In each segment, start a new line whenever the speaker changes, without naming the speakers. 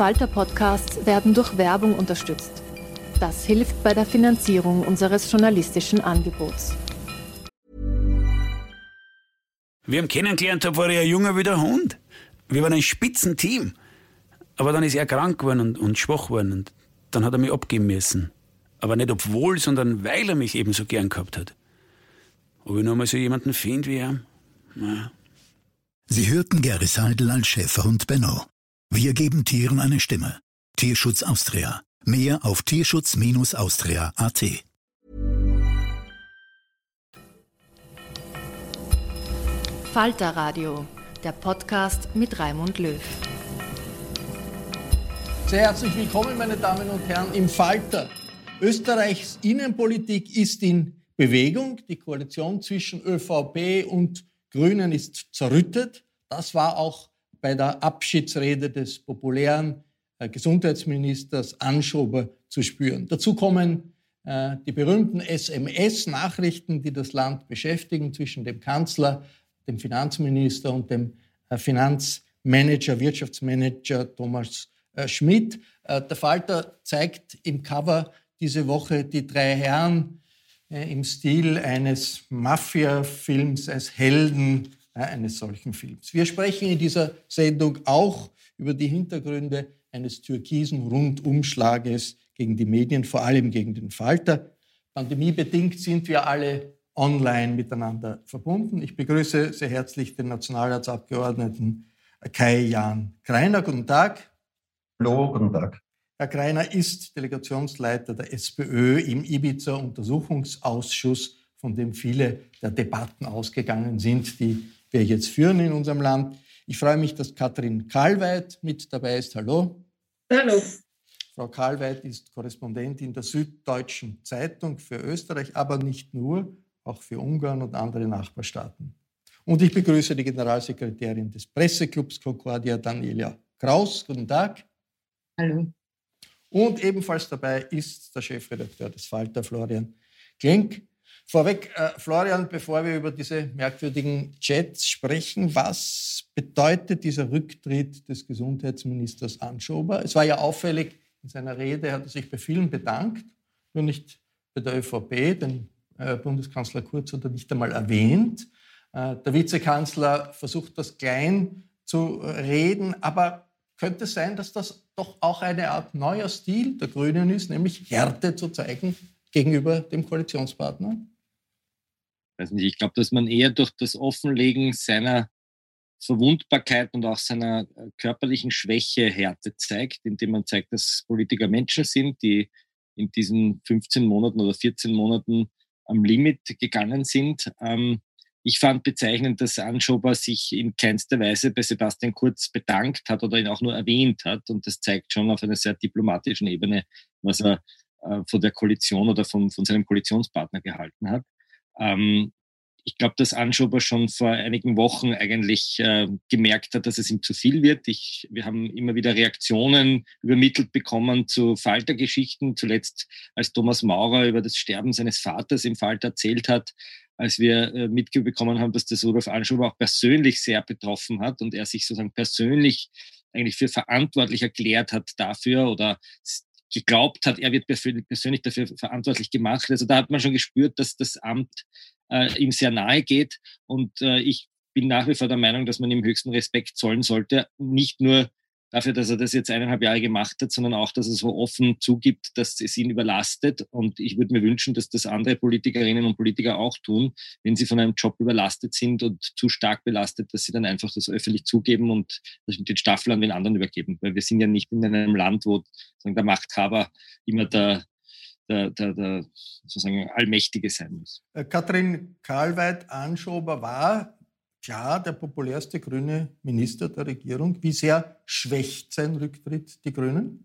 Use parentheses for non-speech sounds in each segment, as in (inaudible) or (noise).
slash arena.
Falter-Podcasts werden durch Werbung unterstützt. Das hilft bei der Finanzierung unseres journalistischen Angebots.
Wir haben kennengelernt, da war er ein junger wie der Hund. Wir waren ein Spitzenteam. Aber dann ist er krank geworden und, und schwach geworden. Und dann hat er mich abgeben müssen. Aber nicht obwohl, sondern weil er mich eben so gern gehabt hat. Ob ich noch mal so jemanden finde wie er? Na.
Sie hörten Gary Seidel als Schäferhund Benno. Wir geben Tieren eine Stimme. Tierschutz Austria. Mehr auf tierschutz-austria.at.
Falter Radio, der Podcast mit Raimund Löw.
Sehr herzlich willkommen, meine Damen und Herren, im Falter. Österreichs Innenpolitik ist in Bewegung. Die Koalition zwischen ÖVP und Grünen ist zerrüttet. Das war auch bei der Abschiedsrede des populären äh, Gesundheitsministers Anschober zu spüren. Dazu kommen äh, die berühmten SMS-Nachrichten, die das Land beschäftigen zwischen dem Kanzler, dem Finanzminister und dem äh, Finanzmanager, Wirtschaftsmanager Thomas Schmidt. Der Falter zeigt im Cover diese Woche die drei Herren im Stil eines Mafia-Films als Helden eines solchen Films. Wir sprechen in dieser Sendung auch über die Hintergründe eines türkisen Rundumschlages gegen die Medien, vor allem gegen den Falter. Pandemiebedingt sind wir alle online miteinander verbunden. Ich begrüße sehr herzlich den Nationalratsabgeordneten Kai-Jan Kreiner. Guten Tag.
Hallo, guten Tag.
Herr Kreiner ist Delegationsleiter der SPÖ im Ibiza-Untersuchungsausschuss, von dem viele der Debatten ausgegangen sind, die wir jetzt führen in unserem Land. Ich freue mich, dass Katrin Karlweit mit dabei ist. Hallo.
Hallo.
Frau Karlweit ist Korrespondentin der Süddeutschen Zeitung für Österreich, aber nicht nur, auch für Ungarn und andere Nachbarstaaten. Und ich begrüße die Generalsekretärin des Presseclubs Concordia, Daniela Kraus. Guten Tag.
Hallo.
Und ebenfalls dabei ist der Chefredakteur des Falter, Florian Klenk. Vorweg, äh, Florian, bevor wir über diese merkwürdigen Chats sprechen, was bedeutet dieser Rücktritt des Gesundheitsministers Anschober? Es war ja auffällig, in seiner Rede hat er sich bei vielen bedankt, nur nicht bei der ÖVP, denn äh, Bundeskanzler Kurz hat er nicht einmal erwähnt. Äh, der Vizekanzler versucht das klein zu reden, aber könnte es sein, dass das doch auch eine Art neuer Stil der Grünen ist, nämlich Härte zu zeigen gegenüber dem Koalitionspartner?
Weiß nicht, ich glaube, dass man eher durch das Offenlegen seiner Verwundbarkeit und auch seiner äh, körperlichen Schwäche Härte zeigt, indem man zeigt, dass Politiker Menschen sind, die in diesen 15 Monaten oder 14 Monaten am Limit gegangen sind. Ähm, ich fand bezeichnend, dass Anschober sich in keinster Weise bei Sebastian Kurz bedankt hat oder ihn auch nur erwähnt hat. Und das zeigt schon auf einer sehr diplomatischen Ebene, was er äh, von der Koalition oder vom, von seinem Koalitionspartner gehalten hat. Ähm, ich glaube, dass Anschober schon vor einigen Wochen eigentlich äh, gemerkt hat, dass es ihm zu viel wird. Ich, wir haben immer wieder Reaktionen übermittelt bekommen zu Faltergeschichten. Zuletzt, als Thomas Maurer über das Sterben seines Vaters im Falter erzählt hat, als wir äh, mitbekommen haben, dass das Rudolf Anschober auch persönlich sehr betroffen hat und er sich sozusagen persönlich eigentlich für verantwortlich erklärt hat dafür oder geglaubt hat, er wird persönlich dafür verantwortlich gemacht. Also da hat man schon gespürt, dass das Amt äh, ihm sehr nahe geht. Und äh, ich bin nach wie vor der Meinung, dass man ihm höchsten Respekt zollen sollte. Nicht nur dafür, dass er das jetzt eineinhalb Jahre gemacht hat, sondern auch, dass er so offen zugibt, dass es ihn überlastet. Und ich würde mir wünschen, dass das andere Politikerinnen und Politiker auch tun, wenn sie von einem Job überlastet sind und zu stark belastet, dass sie dann einfach das öffentlich zugeben und den Staffel an den anderen übergeben. Weil wir sind ja nicht in einem Land, wo sagen, der Machthaber immer der, der, der, der sozusagen Allmächtige sein muss.
Äh, Katrin Karlweit-Anschober war klar der populärste grüne Minister der Regierung. Wie sehr schwächt sein Rücktritt die Grünen?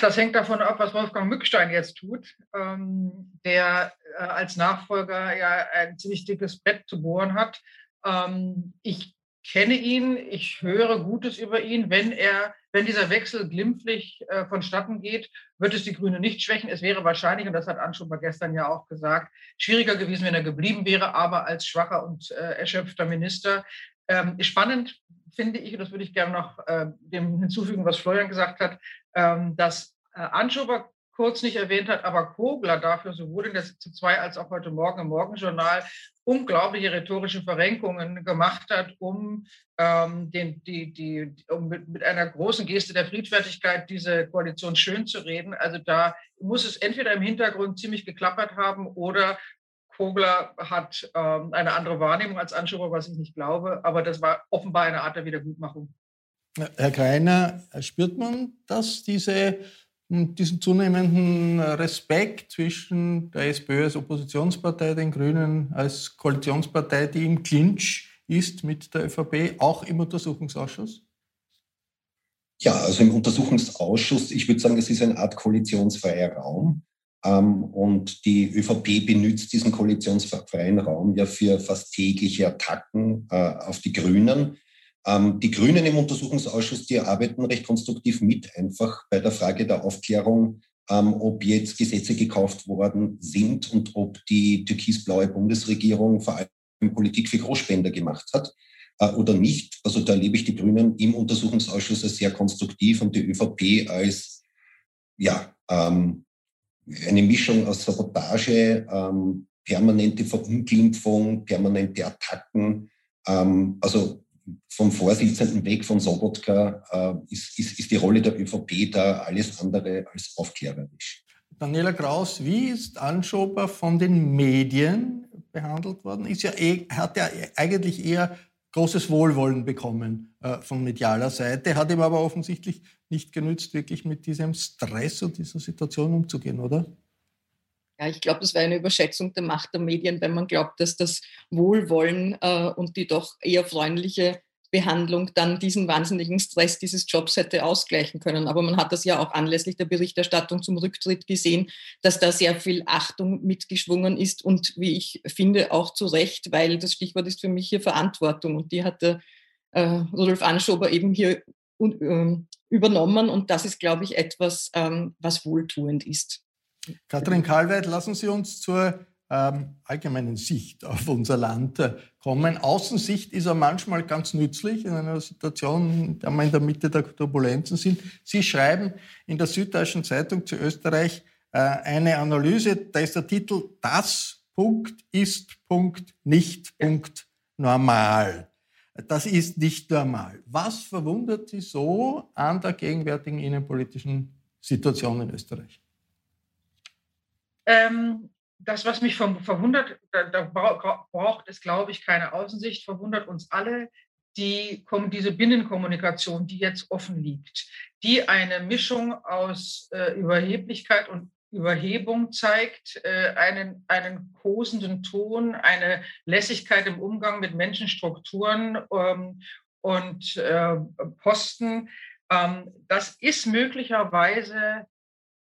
Das hängt davon ab, was Wolfgang Mückstein jetzt tut, ähm, der äh, als Nachfolger ja ein ziemlich dickes Brett zu bohren hat. Ähm, ich kenne ihn, ich höre Gutes über ihn. Wenn er, wenn dieser Wechsel glimpflich äh, vonstatten geht, wird es die Grüne nicht schwächen. Es wäre wahrscheinlich, und das hat Anschuber gestern ja auch gesagt, schwieriger gewesen, wenn er geblieben wäre, aber als schwacher und äh, erschöpfter Minister. Ähm, spannend finde ich, und das würde ich gerne noch äh, dem hinzufügen, was Florian gesagt hat, ähm, dass äh, Anschober kurz nicht erwähnt hat, aber Kogler dafür sowohl in der Sitzung 2 als auch heute Morgen im Morgenjournal unglaubliche rhetorische Verrenkungen gemacht hat, um, ähm, den, die, die, um mit, mit, einer großen Geste der Friedfertigkeit diese Koalition schön zu reden. Also da muss es entweder im Hintergrund ziemlich geklappert haben oder Kogler hat ähm, eine andere Wahrnehmung als Anschuber, was ich nicht glaube. Aber das war offenbar eine Art der Wiedergutmachung.
Herr Greiner, spürt man, dass diese diesen zunehmenden Respekt zwischen der SPÖ als Oppositionspartei, den Grünen als Koalitionspartei, die im Clinch ist mit der ÖVP, auch im Untersuchungsausschuss?
Ja, also im Untersuchungsausschuss, ich würde sagen, es ist eine Art koalitionsfreier Raum. Ähm, und die ÖVP benutzt diesen koalitionsfreien Raum ja für fast tägliche Attacken äh, auf die Grünen. Ähm, die Grünen im Untersuchungsausschuss, die arbeiten recht konstruktiv mit, einfach bei der Frage der Aufklärung, ähm, ob jetzt Gesetze gekauft worden sind und ob die türkisblaue Bundesregierung vor allem Politik für Großspender gemacht hat äh, oder nicht. Also da erlebe ich die Grünen im Untersuchungsausschuss als sehr konstruktiv und die ÖVP als ja, ähm, eine Mischung aus Sabotage, ähm, permanente Verunglimpfung, permanente Attacken. Ähm, also vom Vorsitzenden weg von Sobotka äh, ist, ist, ist die Rolle der ÖVP da alles andere als aufklärerisch.
Daniela Kraus, wie ist Anschober von den Medien behandelt worden? Ist ja eh, hat ja eigentlich eher großes Wohlwollen bekommen äh, von medialer Seite, hat ihm aber offensichtlich nicht genützt, wirklich mit diesem Stress und dieser Situation umzugehen, oder?
Ja, ich glaube, das war eine Überschätzung der Macht der Medien, wenn man glaubt, dass das Wohlwollen äh, und die doch eher freundliche Behandlung dann diesen wahnsinnigen Stress dieses Jobs hätte ausgleichen können. Aber man hat das ja auch anlässlich der Berichterstattung zum Rücktritt gesehen, dass da sehr viel Achtung mitgeschwungen ist und wie ich finde auch zu Recht, weil das Stichwort ist für mich hier Verantwortung und die hat der äh, Rudolf Anschober eben hier äh, übernommen und das ist, glaube ich, etwas, ähm, was wohltuend ist.
Katrin Karlweit, lassen Sie uns zur ähm, allgemeinen Sicht auf unser Land äh, kommen. Außensicht ist ja manchmal ganz nützlich in einer Situation, in der wir in der Mitte der Turbulenzen sind. Sie schreiben in der Süddeutschen Zeitung zu Österreich äh, eine Analyse, da ist der Titel Das Punkt ist Punkt nicht Punkt normal. Das ist nicht normal. Was verwundert Sie so an der gegenwärtigen innenpolitischen Situation in Österreich?
Ähm, das, was mich verwundert, da, da braucht es, glaube ich, keine Außensicht, verwundert uns alle, die, diese Binnenkommunikation, die jetzt offen liegt, die eine Mischung aus äh, Überheblichkeit und Überhebung zeigt, äh, einen, einen kosenden Ton, eine Lässigkeit im Umgang mit Menschenstrukturen ähm, und äh, Posten. Ähm, das ist möglicherweise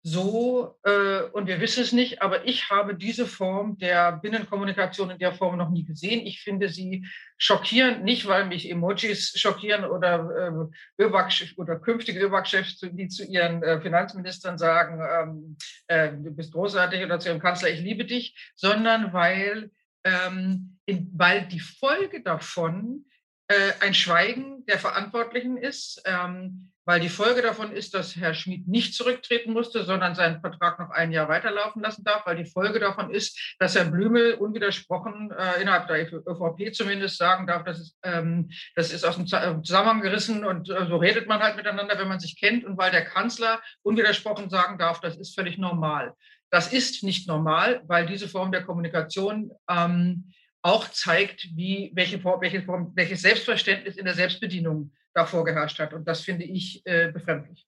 so, äh, und wir wissen es nicht, aber ich habe diese Form der Binnenkommunikation in der Form noch nie gesehen. Ich finde sie schockierend, nicht weil mich Emojis schockieren oder äh, ÖBAG oder künftige ÖBAG-Chefs, die zu ihren äh, Finanzministern sagen, ähm, äh, du bist großartig oder zu ihrem Kanzler, ich liebe dich, sondern weil, ähm, in, weil die Folge davon äh, ein Schweigen der Verantwortlichen ist, ähm, weil die Folge davon ist, dass Herr Schmid nicht zurücktreten musste, sondern seinen Vertrag noch ein Jahr weiterlaufen lassen darf, weil die Folge davon ist, dass Herr Blümel unwidersprochen äh, innerhalb der ÖVP zumindest sagen darf, dass es, ähm, das ist aus dem äh, Zusammenhang gerissen und äh, so redet man halt miteinander, wenn man sich kennt und weil der Kanzler unwidersprochen sagen darf, das ist völlig normal. Das ist nicht normal, weil diese Form der Kommunikation ähm, auch zeigt, wie, welche, welche Form, welches Selbstverständnis in der Selbstbedienung davor geherrscht hat. Und das finde ich äh, befremdlich.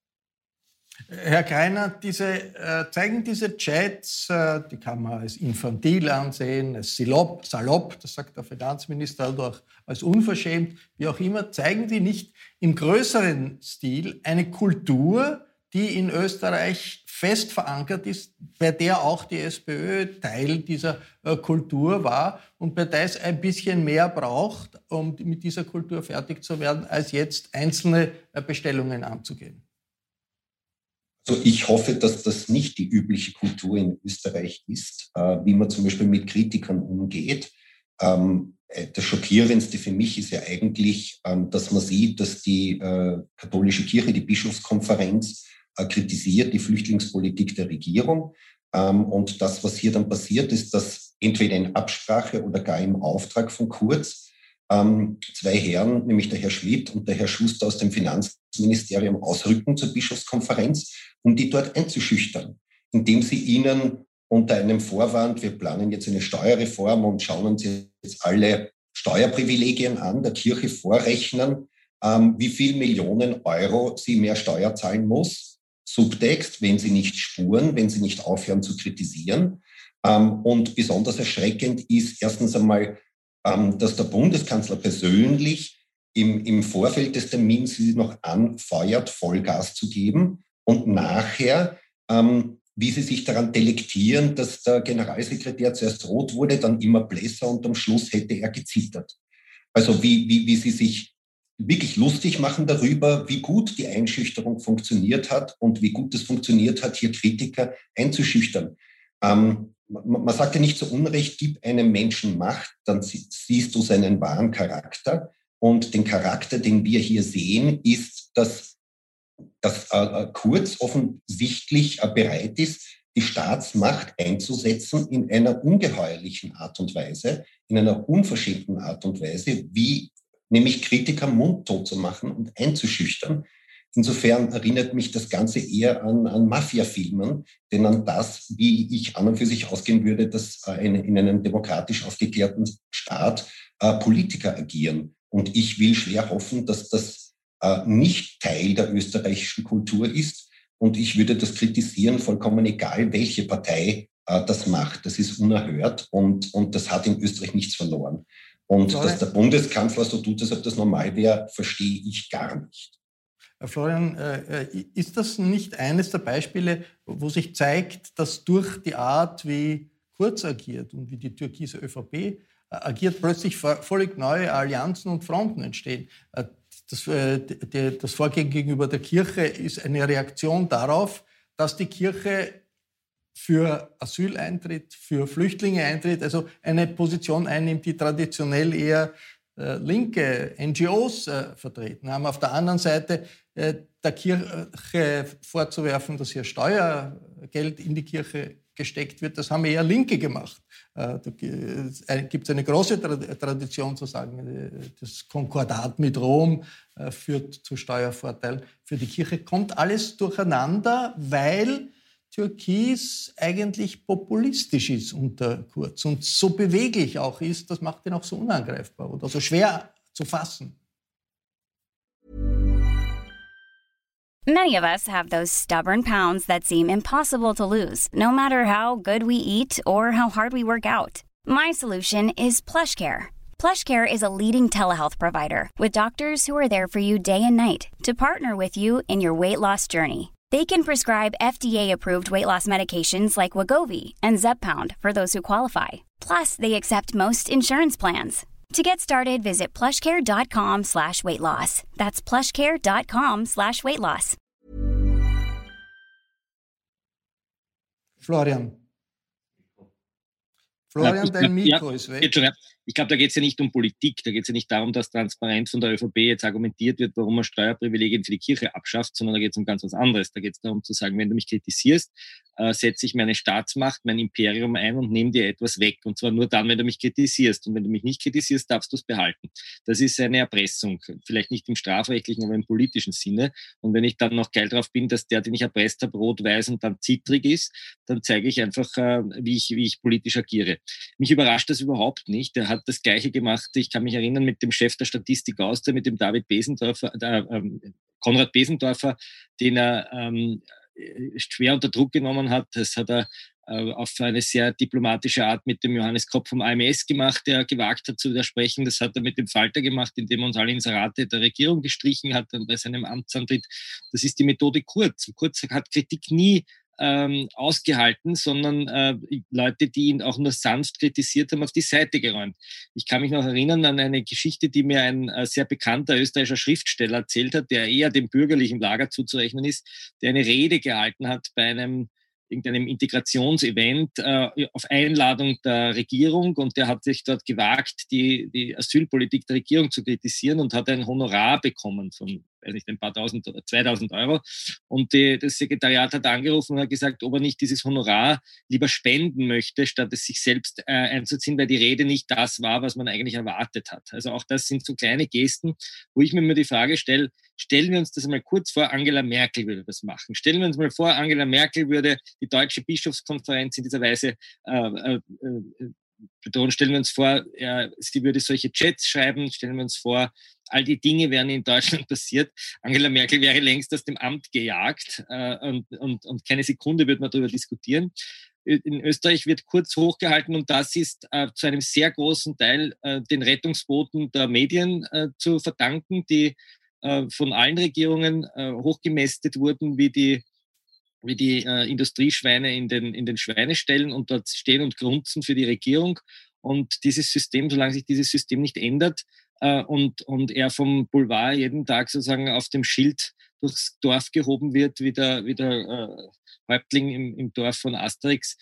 Herr Greiner, diese, äh, zeigen diese Chats, äh, die kann man als infantil ansehen, als salopp, salopp, das sagt der Finanzminister, oder auch als unverschämt, wie auch immer, zeigen die nicht im größeren Stil eine Kultur, die in Österreich fest verankert ist, bei der auch die SPÖ Teil dieser äh, Kultur war und bei der es ein bisschen mehr braucht, um mit dieser Kultur fertig zu werden, als jetzt einzelne äh, Bestellungen anzugehen.
Also ich hoffe, dass das nicht die übliche Kultur in Österreich ist, äh, wie man zum Beispiel mit Kritikern umgeht. Ähm, das Schockierendste für mich ist ja eigentlich, ähm, dass man sieht, dass die katholische Kirche, die Bischofskonferenz, kritisiert die Flüchtlingspolitik der Regierung. Ähm, und das, was hier dann passiert, ist, dass entweder in Absprache oder gar im Auftrag von Kurz ähm, zwei Herren, nämlich der Herr Schmidt und der Herr Schuster aus dem Finanzministerium, ausrücken zur Bischofskonferenz, um die dort einzuschüchtern, indem sie ihnen unter einem Vorwand, wir planen jetzt eine Steuerreform und schauen uns jetzt alle Steuerprivilegien an, der Kirche vorrechnen, ähm, wie viel Millionen Euro sie mehr Steuer zahlen muss, Subtext, wenn sie nicht spuren, wenn sie nicht aufhören zu kritisieren. Ähm, und besonders erschreckend ist erstens einmal, ähm, dass der Bundeskanzler persönlich im, im Vorfeld des Termins sie noch anfeuert, Vollgas zu geben und nachher, ähm, wie sie sich daran delektieren, dass der Generalsekretär zuerst rot wurde, dann immer blässer und am Schluss hätte er gezittert. Also wie, wie, wie sie sich wirklich lustig machen darüber, wie gut die Einschüchterung funktioniert hat und wie gut es funktioniert hat, hier Kritiker einzuschüchtern. Ähm, man, sagt ja nicht zu Unrecht, gib einem Menschen Macht, dann siehst du seinen wahren Charakter. Und den Charakter, den wir hier sehen, ist, dass, dass äh, äh Kurz offensichtlich äh, bereit ist, die Staatsmacht einzusetzen in einer ungeheuerlichen Art und Weise, in einer unverschämten Art und Weise, wie nämlich Kritiker mundtot zu machen und einzuschüchtern. Insofern erinnert mich das Ganze eher an, an Mafia-Filmen, denn an das, wie ich an und für sich ausgehen würde, dass äh, in, in einem demokratisch aufgeklärten Staat äh, Politiker agieren. Und ich will schwer hoffen, dass das äh, nicht Teil der österreichischen Kultur ist. Und ich würde das kritisieren, vollkommen egal, welche Partei äh, das macht. Das ist unerhört und, und das hat in Österreich nichts verloren. Und dass der Bundeskanzler so tut, als ob das normal wäre, verstehe ich gar nicht.
Herr Florian, äh, äh, ist das nicht eines der Beispiele, wo sich zeigt, dass durch die Art, wie Kurz agiert und wie die türkise ÖVP äh, agiert, plötzlich völlig neue Allianzen und Fronten entstehen? Das, das Vorgehen gegenüber der Kirche ist eine Reaktion darauf, dass die Kirche für Asyleintritt, für Flüchtlinge eintritt, also eine Position einnimmt, die traditionell eher äh, linke NGOs äh, vertreten haben. Auf der anderen Seite äh, der Kirche vorzuwerfen, dass hier Steuergeld in die Kirche gesteckt wird, das haben eher Linke gemacht. Äh, da gibt es eine große Tradition zu sagen, äh, das Konkordat mit Rom äh, führt zu Steuervorteilen für die Kirche. Kommt alles durcheinander, weil Türkis eigentlich populistisch ist unter Kurz und so beweglich auch ist, das macht ihn auch so unangreifbar oder so schwer zu fassen.
Many of us have those stubborn pounds that seem impossible to lose, no matter how good we eat or how hard we work out. My solution is PlushCare. PlushCare is a leading telehealth provider with doctors who are there for you day and night to partner with you in your weight loss journey. They can prescribe FDA-approved weight loss medications like Wagovi and Zepbound for those who qualify. Plus, they accept most insurance plans. To get started, visit plushcare.com slash weight loss. That's plushcare.com slash weight loss.
Florian,
Florian, dein Mikro ja, ist weg. Ich glaube, da geht es ja nicht um Politik, da geht es ja nicht darum, dass transparent von der ÖVP jetzt argumentiert wird, warum man Steuerprivilegien für die Kirche abschafft, sondern da geht es um ganz was anderes. Da geht es darum zu sagen, wenn du mich kritisierst, äh, setze ich meine Staatsmacht, mein Imperium ein und nehme dir etwas weg. Und zwar nur dann, wenn du mich kritisierst. Und wenn du mich nicht kritisierst, darfst du es behalten. Das ist eine Erpressung. Vielleicht nicht im strafrechtlichen, aber im politischen Sinne. Und wenn ich dann noch geil drauf bin, dass der, den ich erpresst habe, rot-weiß und dann zittrig ist, dann zeige ich einfach, äh, wie, ich, wie ich politisch agiere. Mich überrascht das überhaupt nicht. Er hat das Gleiche gemacht. Ich kann mich erinnern mit dem Chef der Statistik aus, mit dem David Besendorfer, äh, ähm, Konrad Besendorfer, den er ähm, schwer unter Druck genommen hat. Das hat er äh, auf eine sehr diplomatische Art mit dem Johannes Kopp vom AMS gemacht, der gewagt hat zu widersprechen. Das hat er mit dem Falter gemacht, indem er uns alle Inserate der Regierung gestrichen hat bei seinem Amtsantritt. Das ist die Methode Kurz. Kurz hat Kritik nie ähm, ausgehalten, sondern äh, Leute, die ihn auch nur sanft kritisiert haben, auf die Seite geräumt. Ich kann mich noch erinnern an eine Geschichte, die mir ein äh, sehr bekannter österreichischer Schriftsteller erzählt hat, der eher dem bürgerlichen Lager zuzurechnen ist, der eine Rede gehalten hat bei einem irgendeinem Integrationsevent äh, auf Einladung der Regierung und der hat sich dort gewagt, die, die Asylpolitik der Regierung zu kritisieren und hat ein Honorar bekommen von weiß nicht, ein paar tausend oder 2000 Euro. Und die, das Sekretariat hat angerufen und hat gesagt, ob er nicht dieses Honorar lieber spenden möchte, statt es sich selbst äh, einzuziehen, weil die Rede nicht das war, was man eigentlich erwartet hat. Also auch das sind so kleine Gesten, wo ich mir immer die Frage stelle, stellen wir uns das mal kurz vor, Angela Merkel würde das machen. Stellen wir uns mal vor, Angela Merkel würde die deutsche Bischofskonferenz in dieser Weise äh, äh, äh bedrohen. Stellen wir uns vor, ja, sie würde solche Chats schreiben, stellen wir uns vor, all die Dinge wären in Deutschland (laughs) passiert. Angela Merkel wäre längst aus dem Amt gejagt äh, und, und, und keine Sekunde würde man darüber diskutieren. In Österreich wird kurz hochgehalten und das ist äh, zu einem sehr großen Teil äh, den Rettungsbooten der Medien äh, zu verdanken, die äh, von allen Regierungen äh, hochgemästet wurden wie die wie die äh, Industrieschweine in den, in den Schweineställen und dort stehen und grunzen für die Regierung. Und dieses System, solange sich dieses System nicht ändert äh, und, und er vom Boulevard jeden Tag sozusagen auf dem Schild durchs Dorf gehoben wird, wie der, wie der äh, Häuptling im, im Dorf von Asterix,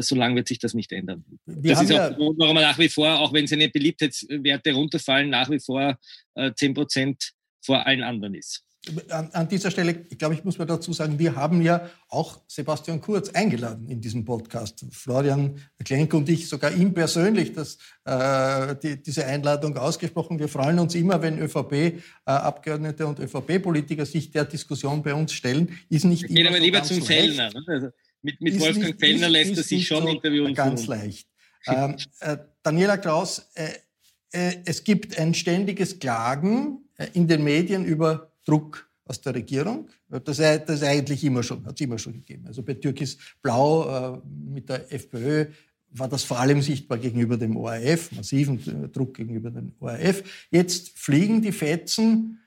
solange wird sich das nicht ändern. Wir das ist auch ja Grund, warum er nach wie vor, auch wenn seine Beliebtheitswerte runterfallen, nach wie vor äh, 10 Prozent vor allen anderen ist
an, an, dieser Stelle, ich glaube, ich muss mal dazu sagen, wir haben ja auch Sebastian Kurz eingeladen in diesem Podcast. Florian Klenk und ich, sogar ihm persönlich, das, äh, die, diese Einladung ausgesprochen. Wir freuen uns immer, wenn ÖVP-Abgeordnete äh, und ÖVP-Politiker sich der Diskussion bei uns stellen. Ist nicht
Gehen aber so lieber zum Fellner. Ne? Also mit, mit Wolfgang nicht, Fellner ist, lässt er sich schon so interviewen.
Ganz leicht. ähm, äh, Daniela Kraus, äh, äh, es gibt ein ständiges Klagen in den Medien über Druck aus der Regierung. Das, das eigentlich immer schon, hat es immer schon gegeben. Also bei Türkis Blau äh, mit der FPÖ war das vor allem sichtbar gegenüber dem ORF, massiven Druck gegenüber dem ORF. Jetzt fliegen die Fetzen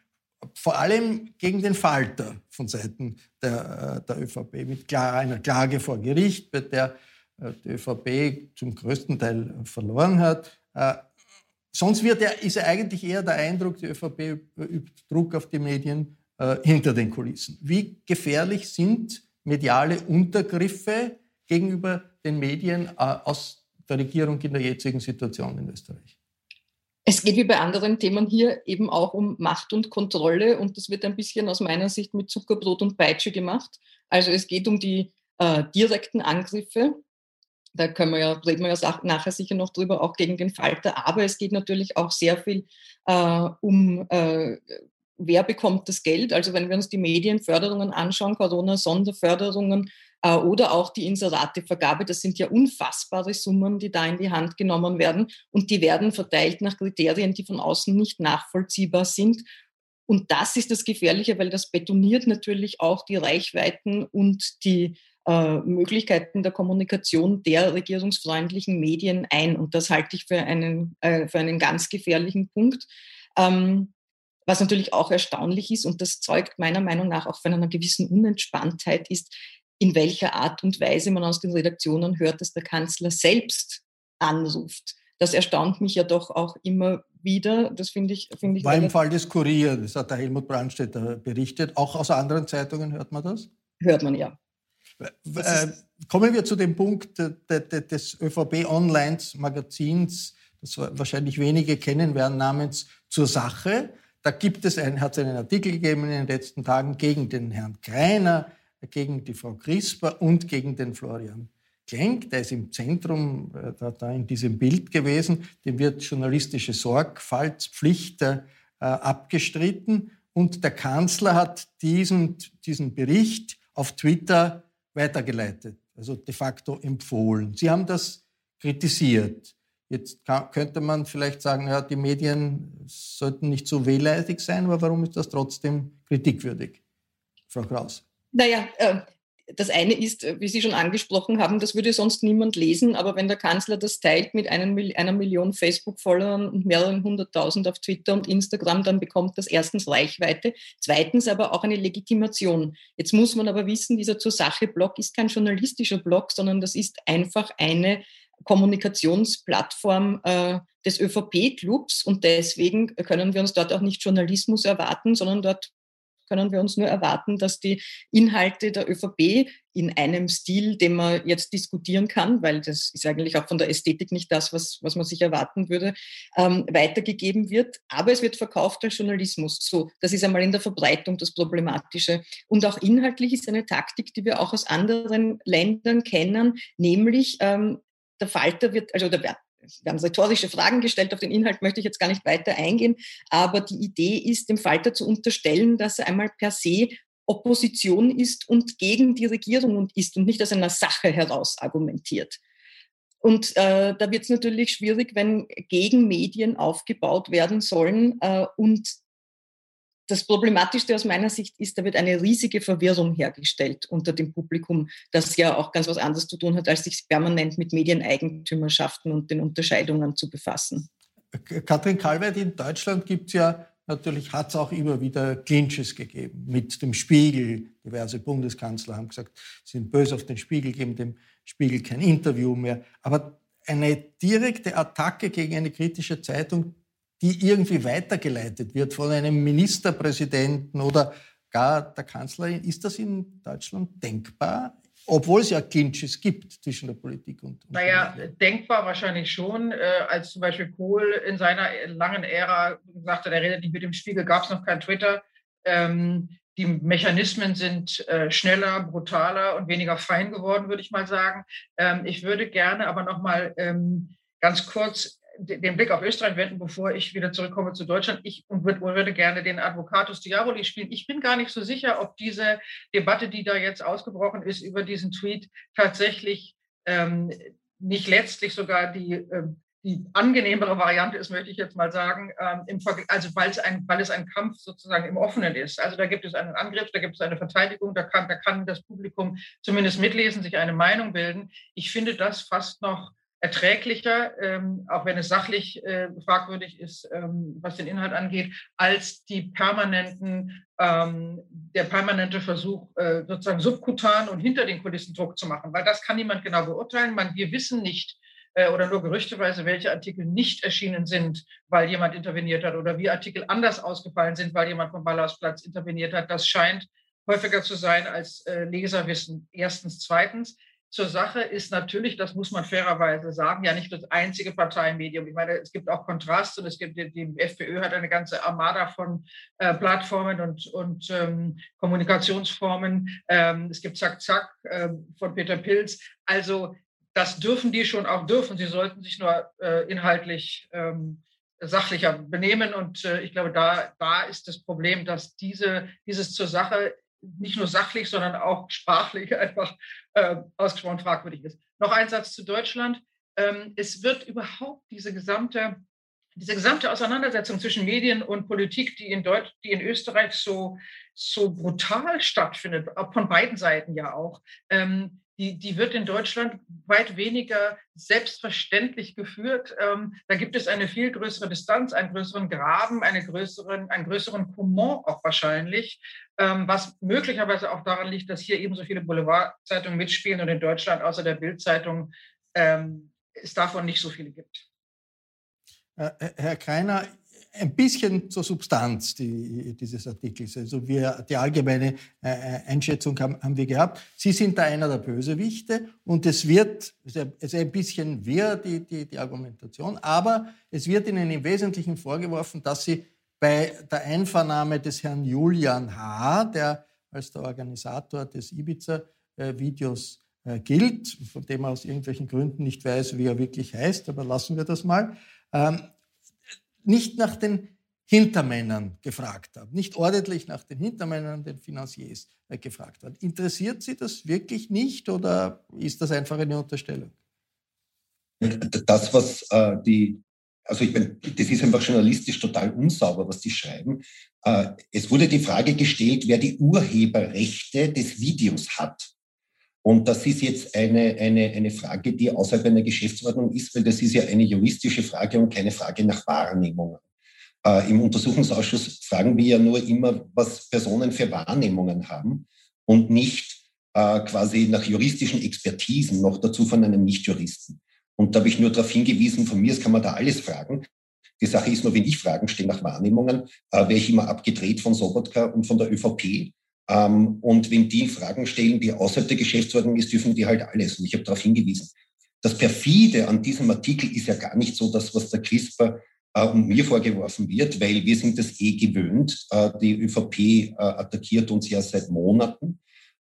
vor allem gegen den Falter von Seiten der, äh, der ÖVP mit einer Klage vor Gericht, bei der äh, die ÖVP zum größten Teil verloren hat. Sonst wird er, ist er eigentlich eher der Eindruck, die ÖVP übt Druck auf die Medien äh, hinter den Kulissen. Wie gefährlich sind mediale Untergriffe gegenüber den Medien äh, aus der Regierung in der jetzigen Situation in Österreich?
Es geht wie bei anderen Themen hier eben auch um Macht und Kontrolle und das wird ein bisschen aus meiner Sicht mit Zuckerbrot und Peitsche gemacht. Also es geht um die äh, direkten Angriffe da können wir ja, reden wir ja nachher sicher noch drüber, auch gegen den Falter. Aber es geht natürlich auch sehr viel äh, um, äh, wer bekommt das Geld. Also wenn wir uns die Medienförderungen anschauen, Corona-Sonderförderungen äh, oder auch die Inseratevergabe, das sind ja unfassbare Summen, die da in die Hand genommen werden. Und die werden verteilt nach Kriterien, die von außen nicht nachvollziehbar sind. Und das ist das Gefährliche, weil das betoniert natürlich auch die Reichweiten und die äh, Möglichkeiten der Kommunikation der regierungsfreundlichen Medien ein. Und das halte ich für einen, äh, für einen ganz gefährlichen Punkt. Ähm, was natürlich auch erstaunlich ist, und das zeugt meiner Meinung nach auch von einer gewissen Unentspanntheit, ist, in welcher Art und Weise man aus den Redaktionen hört, dass der Kanzler selbst anruft. Das erstaunt mich ja doch auch immer wieder. Das finde ich, finde ich.
War im Fall des Kurier, das hat der Helmut Brandstätter berichtet. Auch aus anderen Zeitungen hört man das?
Hört man ja.
Äh, kommen wir zu dem Punkt des ÖVP-Online-Magazins, das wahrscheinlich wenige kennen werden, namens Zur Sache. Da gibt es einen, hat es einen Artikel gegeben in den letzten Tagen gegen den Herrn Kreiner, gegen die Frau Crisper und gegen den Florian Klenk. Der ist im Zentrum, äh, da, da in diesem Bild gewesen. Dem wird journalistische Sorgfaltspflicht äh, abgestritten. Und der Kanzler hat diesen, diesen Bericht auf Twitter weitergeleitet, also de facto empfohlen. Sie haben das kritisiert. Jetzt kann, könnte man vielleicht sagen, ja, die Medien sollten nicht so wehleidig sein, aber warum ist das trotzdem kritikwürdig, Frau Kraus?
Naja, äh, das eine ist, wie Sie schon angesprochen haben, das würde sonst niemand lesen, aber wenn der Kanzler das teilt mit einem, einer Million Facebook-Followern und mehreren hunderttausend auf Twitter und Instagram, dann bekommt das erstens Reichweite, zweitens aber auch eine Legitimation. Jetzt muss man aber wissen, dieser Zur-Sache-Blog ist kein journalistischer Blog, sondern das ist einfach eine Kommunikationsplattform äh, des ÖVP-Clubs und deswegen können wir uns dort auch nicht Journalismus erwarten, sondern dort können wir uns nur erwarten, dass die Inhalte der ÖVP in einem Stil, den man jetzt diskutieren kann, weil das ist eigentlich auch von der Ästhetik nicht das, was, was man sich erwarten würde, ähm, weitergegeben wird. Aber es wird verkauft als Journalismus. So, das ist einmal in der Verbreitung das Problematische. Und auch inhaltlich ist eine Taktik, die wir auch aus anderen Ländern kennen, nämlich ähm, der Falter wird, also der wir haben rhetorische Fragen gestellt, auf den Inhalt möchte ich jetzt gar nicht weiter eingehen, aber die Idee ist, dem Falter zu unterstellen, dass er einmal per se Opposition ist und gegen die Regierung ist und nicht aus einer Sache heraus argumentiert. Und äh, da wird es natürlich schwierig, wenn Gegenmedien aufgebaut werden sollen äh, und das Problematischste aus meiner Sicht ist, da wird eine riesige Verwirrung hergestellt unter dem Publikum, das ja auch ganz was anderes zu tun hat, als sich permanent mit Medieneigentümerschaften und den Unterscheidungen zu befassen.
Katrin Kalweit, in Deutschland gibt es ja natürlich, hat es auch immer wieder Clinches gegeben mit dem Spiegel. Diverse Bundeskanzler haben gesagt, sie sind böse auf den Spiegel, geben dem Spiegel kein Interview mehr. Aber eine direkte Attacke gegen eine kritische Zeitung die irgendwie weitergeleitet wird von einem Ministerpräsidenten oder gar der Kanzlerin. Ist das in Deutschland denkbar? Obwohl es ja Clinches gibt zwischen der Politik und. und
naja, denkbar wahrscheinlich schon. Äh, als zum Beispiel Kohl in seiner langen Ära sagte, der redet nicht mit dem Spiegel, gab es noch kein Twitter. Ähm, die Mechanismen sind äh, schneller, brutaler und weniger fein geworden, würde ich mal sagen. Ähm, ich würde gerne aber noch mal ähm, ganz kurz den Blick auf Österreich wenden, bevor ich wieder zurückkomme zu Deutschland. Ich würde gerne den Advocatus Diaboli spielen. Ich bin gar nicht so sicher, ob diese Debatte, die da jetzt ausgebrochen ist über diesen Tweet, tatsächlich ähm, nicht letztlich sogar die, äh, die angenehmere Variante ist, möchte ich jetzt mal sagen, ähm, also weil es, ein, weil es ein Kampf sozusagen im Offenen ist. Also da gibt es einen Angriff, da gibt es eine Verteidigung, da kann, da kann das Publikum zumindest mitlesen, sich eine Meinung bilden. Ich finde das fast noch erträglicher, ähm, auch wenn es sachlich äh, fragwürdig ist, ähm, was den Inhalt angeht, als die permanenten, ähm, der permanente Versuch, äh, sozusagen subkutan und hinter den Kulissen Druck zu machen, weil das kann niemand genau beurteilen. Man, wir wissen nicht äh, oder nur gerüchteweise, welche Artikel nicht erschienen sind, weil jemand interveniert hat oder wie Artikel anders ausgefallen sind, weil jemand vom Ballhausplatz interveniert hat. Das scheint häufiger zu sein, als äh, Leser wissen. Erstens. Zweitens, zur Sache ist natürlich, das muss man fairerweise sagen, ja nicht das einzige Parteimedium. Ich meine, es gibt auch Kontrast und es gibt, die FPÖ hat eine ganze Armada von äh, Plattformen und, und ähm, Kommunikationsformen. Ähm, es gibt Zack Zack äh, von Peter Pilz. Also das dürfen die schon auch dürfen. Sie sollten sich nur äh, inhaltlich ähm, sachlicher benehmen. Und äh, ich glaube, da, da ist das Problem, dass diese, dieses zur Sache nicht nur sachlich, sondern auch sprachlich (laughs) einfach äh, ausgesprochen fragwürdig ist. Noch ein Satz zu Deutschland. Ähm, es wird überhaupt diese gesamte, diese gesamte Auseinandersetzung zwischen Medien und Politik, die in, Deutsch, die in Österreich so, so brutal stattfindet, von beiden Seiten ja auch, ähm, die, die wird in Deutschland weit weniger selbstverständlich geführt. Ähm, da gibt es eine viel größere Distanz, einen größeren Graben, eine größeren, einen größeren Comment auch wahrscheinlich, ähm, was möglicherweise auch daran liegt, dass hier ebenso viele Boulevardzeitungen mitspielen und in Deutschland außer der Bildzeitung ähm, es davon nicht so viele gibt.
Äh, Herr Kreiner, ein bisschen zur Substanz die, dieses Artikels. Also wir, die allgemeine äh, Einschätzung haben, haben, wir gehabt. Sie sind da einer der Bösewichte und es wird, es ist ein bisschen wirr, die, die, die Argumentation, aber es wird Ihnen im Wesentlichen vorgeworfen, dass Sie bei der Einvernahme des Herrn Julian H., der als der Organisator des Ibiza-Videos äh, gilt, von dem er aus irgendwelchen Gründen nicht weiß, wie er wirklich heißt, aber lassen wir das mal, ähm, nicht nach den Hintermännern gefragt hat, nicht ordentlich nach den Hintermännern, den Finanziers äh, gefragt hat. Interessiert Sie das wirklich nicht oder ist das einfach eine Unterstellung?
Das, was äh, die, also ich meine, das ist einfach journalistisch total unsauber, was die schreiben. Äh, es wurde die Frage gestellt, wer die Urheberrechte des Videos hat. Und das ist jetzt eine, eine, eine Frage, die außerhalb einer Geschäftsordnung ist, weil das ist ja eine juristische Frage und keine Frage nach Wahrnehmungen. Äh, Im Untersuchungsausschuss fragen wir ja nur immer, was Personen für Wahrnehmungen haben und nicht äh, quasi nach juristischen Expertisen, noch dazu von einem Nichtjuristen. Und da habe ich nur darauf hingewiesen, von mir kann man da alles fragen. Die Sache ist nur, wenn ich Fragen stelle nach Wahrnehmungen, äh, wäre ich immer abgedreht von Sobotka und von der ÖVP. Ähm, und wenn die Fragen stellen, die außerhalb der Geschäftsordnung ist, dürfen die halt alles. Und ich habe darauf hingewiesen. Das Perfide an diesem Artikel ist ja gar nicht so das, was der CRISPR äh, und mir vorgeworfen wird, weil wir sind das eh gewöhnt. Äh, die ÖVP äh, attackiert uns ja seit Monaten.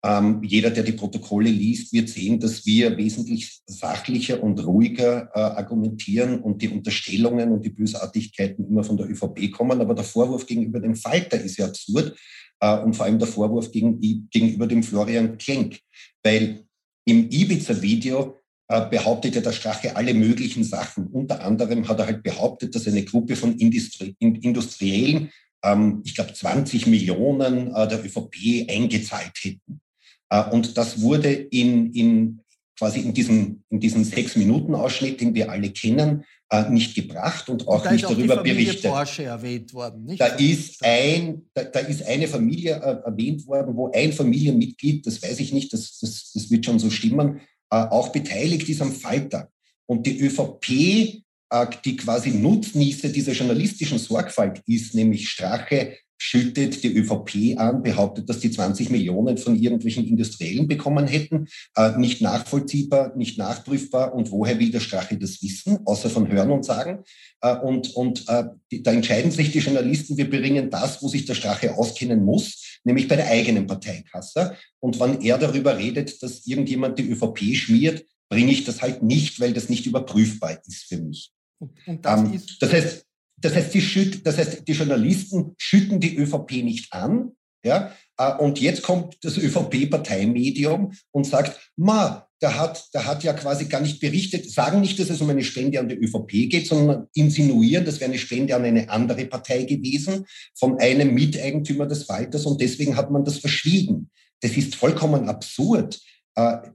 Ähm, jeder, der die Protokolle liest, wird sehen, dass wir wesentlich sachlicher und ruhiger äh, argumentieren und die Unterstellungen und die Bösartigkeiten immer von der ÖVP kommen. Aber der Vorwurf gegenüber dem Falter ist ja absurd, und vor allem der Vorwurf gegen, gegenüber dem Florian Klenk, weil im Ibiza-Video äh, behauptet ja der Strache alle möglichen Sachen. Unter anderem hat er halt behauptet, dass eine Gruppe von Industrie Industriellen, ähm, ich glaube 20 Millionen äh, der ÖVP eingezahlt hätten. Äh, und das wurde in, in quasi in diesem, in diesem Sechs-Minuten-Ausschnitt, den wir alle kennen, äh, nicht gebracht und auch und nicht darüber berichtet.
Porsche erwähnt worden, nicht?
Da ist, ein, da, da ist eine Familie äh, erwähnt worden, wo ein Familienmitglied, das weiß ich nicht, das, das, das wird schon so stimmen, äh, auch beteiligt ist am Falter. Und die ÖVP, äh, die quasi Nutznießer dieser journalistischen Sorgfalt ist, nämlich Strache schüttet die ÖVP an, behauptet, dass die 20 Millionen von irgendwelchen Industriellen bekommen hätten. Äh, nicht nachvollziehbar, nicht nachprüfbar. Und woher will der Strache das wissen, außer von Hören und Sagen? Äh, und und äh, die, da entscheiden sich die Journalisten, wir bringen das, wo sich der Strache auskennen muss, nämlich bei der eigenen Parteikasse. Und wenn er darüber redet, dass irgendjemand die ÖVP schmiert, bringe ich das halt nicht, weil das nicht überprüfbar ist für mich. Und, und das, ähm, das heißt, das heißt, die, schütt, das heißt, die Journalisten schütten die ÖVP nicht an. Ja? Äh, und jetzt kommt das ÖVP-Parteimedium und sagt, ma, der hat, der hat ja quasi gar nicht berichtet, sagen nicht, dass es um eine Spende an die ÖVP geht, sondern insinuieren, das wäre eine Spende an eine andere Partei gewesen, von einem Miteigentümer des Walters und deswegen hat man das verschwiegen. Das ist vollkommen absurd. Äh,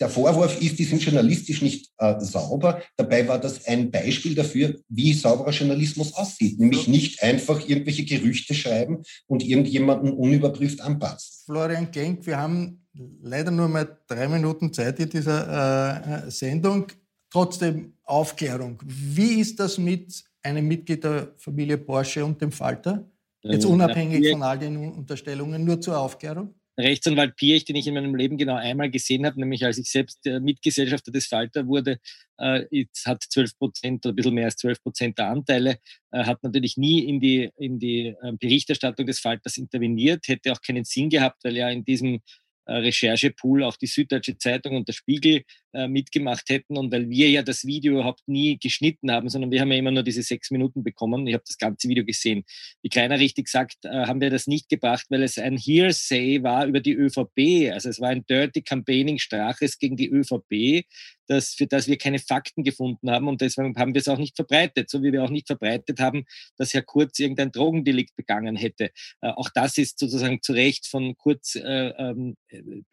der Vorwurf ist, die sind journalistisch nicht äh, sauber. Dabei war das ein Beispiel dafür, wie sauberer Journalismus aussieht. Nämlich nicht einfach irgendwelche Gerüchte schreiben und irgendjemanden unüberprüft anpassen.
Florian Genk, wir haben leider nur mal drei Minuten Zeit in dieser äh, Sendung. Trotzdem Aufklärung. Wie ist das mit einem Mitglied der Familie Porsche und dem Falter? Jetzt unabhängig von all den Unterstellungen, nur zur Aufklärung?
Rechtsanwalt Piech, den ich in meinem Leben genau einmal gesehen habe, nämlich als ich selbst Mitgesellschafter des Falter wurde, äh, hat 12 Prozent oder ein bisschen mehr als 12 Prozent der Anteile, äh, hat natürlich nie in die, in die äh, Berichterstattung des Falters interveniert, hätte auch keinen Sinn gehabt, weil ja in diesem Recherchepool auch die Süddeutsche Zeitung und der Spiegel äh, mitgemacht hätten und weil wir ja das Video überhaupt nie geschnitten haben, sondern wir haben ja immer nur diese sechs Minuten bekommen. Ich habe das ganze Video gesehen. Wie Kleiner richtig sagt, äh, haben wir das nicht gebracht, weil es ein Hearsay war über die ÖVP. Also es war ein Dirty Campaigning Straches gegen die ÖVP, das, für das wir keine Fakten gefunden haben und deswegen haben wir es auch nicht verbreitet, so wie wir auch nicht verbreitet haben, dass Herr Kurz irgendein Drogendelikt begangen hätte. Äh, auch das ist sozusagen zu Recht von Kurz äh, ähm,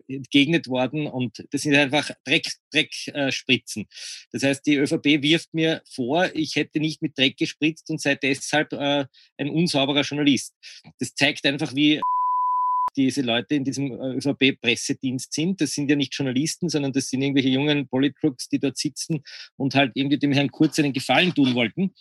entgegnet worden und das sind einfach Dreck. Äh, das heißt, die ÖVP wirft mir vor, ich hätte nicht mit Dreck gespritzt und sei deshalb äh, ein unsauberer Journalist. Das zeigt einfach, wie (laughs) diese Leute in diesem äh, ÖVP-Pressedienst sind. Das sind ja nicht Journalisten, sondern das sind irgendwelche jungen Politrooks, die dort sitzen und halt irgendwie dem Herrn Kurz einen Gefallen tun wollten.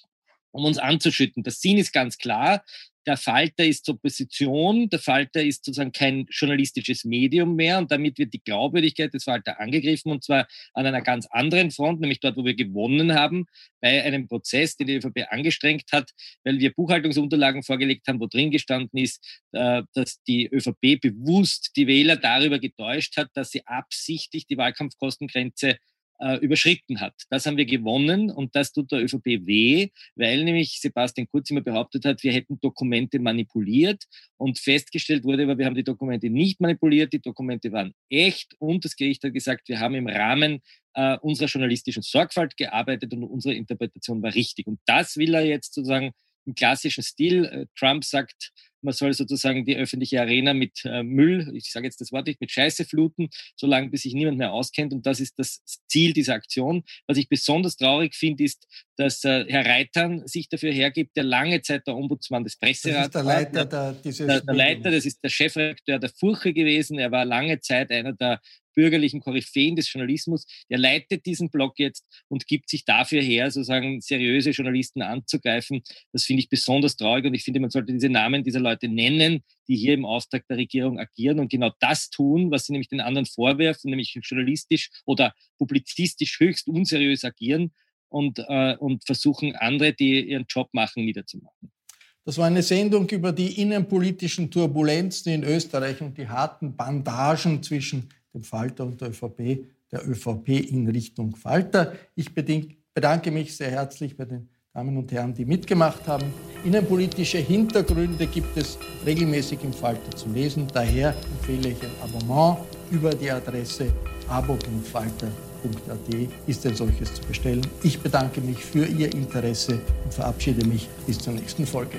um uns anzuschütten. Der Sinn ist ganz klar. Der Falter ist Opposition, der Falter ist sozusagen kein journalistisches Medium mehr und damit wird die Glaubwürdigkeit des Falter angegriffen und zwar an einer ganz anderen Front, nämlich dort, wo wir gewonnen haben, bei einem Prozess, den die ÖVP angestrengt hat, weil wir Buchhaltungsunterlagen vorgelegt haben, wo drin gestanden ist, äh, dass die ÖVP bewusst die Wähler darüber getäuscht hat, dass sie absichtlich die Wahlkampfkostengrenze überschritten hat. Das haben wir gewonnen und das tut der ÖVP weh, weil nämlich Sebastian Kurz immer behauptet hat, wir hätten Dokumente manipuliert und festgestellt wurde, aber wir haben die Dokumente nicht manipuliert, die Dokumente waren echt und das Gericht hat gesagt, wir haben im Rahmen äh, unserer journalistischen Sorgfalt gearbeitet und unsere Interpretation war richtig. Und das will er jetzt sozusagen im klassischen Stil. Äh, Trump sagt, man soll sozusagen die öffentliche Arena mit äh, Müll, ich sage jetzt das Wort nicht, mit Scheiße fluten, solange bis sich niemand mehr auskennt. Und das ist das Ziel dieser Aktion. Was ich besonders traurig finde, ist, dass äh, Herr Reitern sich dafür hergibt, der lange Zeit der Ombudsmann des Presserats
war. Das ist der Leiter der,
der, der Leiter, das ist der Chefredakteur der Furche gewesen. Er war lange Zeit einer der bürgerlichen Koryphäen des Journalismus, der leitet diesen Blog jetzt und gibt sich dafür her, sozusagen seriöse Journalisten anzugreifen. Das finde ich besonders traurig und ich finde, man sollte diese Namen dieser Leute nennen, die hier im Auftrag der Regierung agieren und genau das tun, was sie nämlich den anderen vorwerfen, nämlich journalistisch oder publizistisch höchst unseriös agieren und, äh, und versuchen, andere, die ihren Job machen, niederzumachen.
Das war eine Sendung über die innenpolitischen Turbulenzen in Österreich und die harten Bandagen zwischen dem Falter und der ÖVP, der ÖVP in Richtung Falter. Ich bedanke mich sehr herzlich bei den Damen und Herren, die mitgemacht haben. Innenpolitische Hintergründe gibt es regelmäßig im Falter zu lesen. Daher empfehle ich ein Abonnement über die Adresse abo.falter.at ist ein solches zu bestellen. Ich bedanke mich für Ihr Interesse und verabschiede mich bis zur nächsten Folge.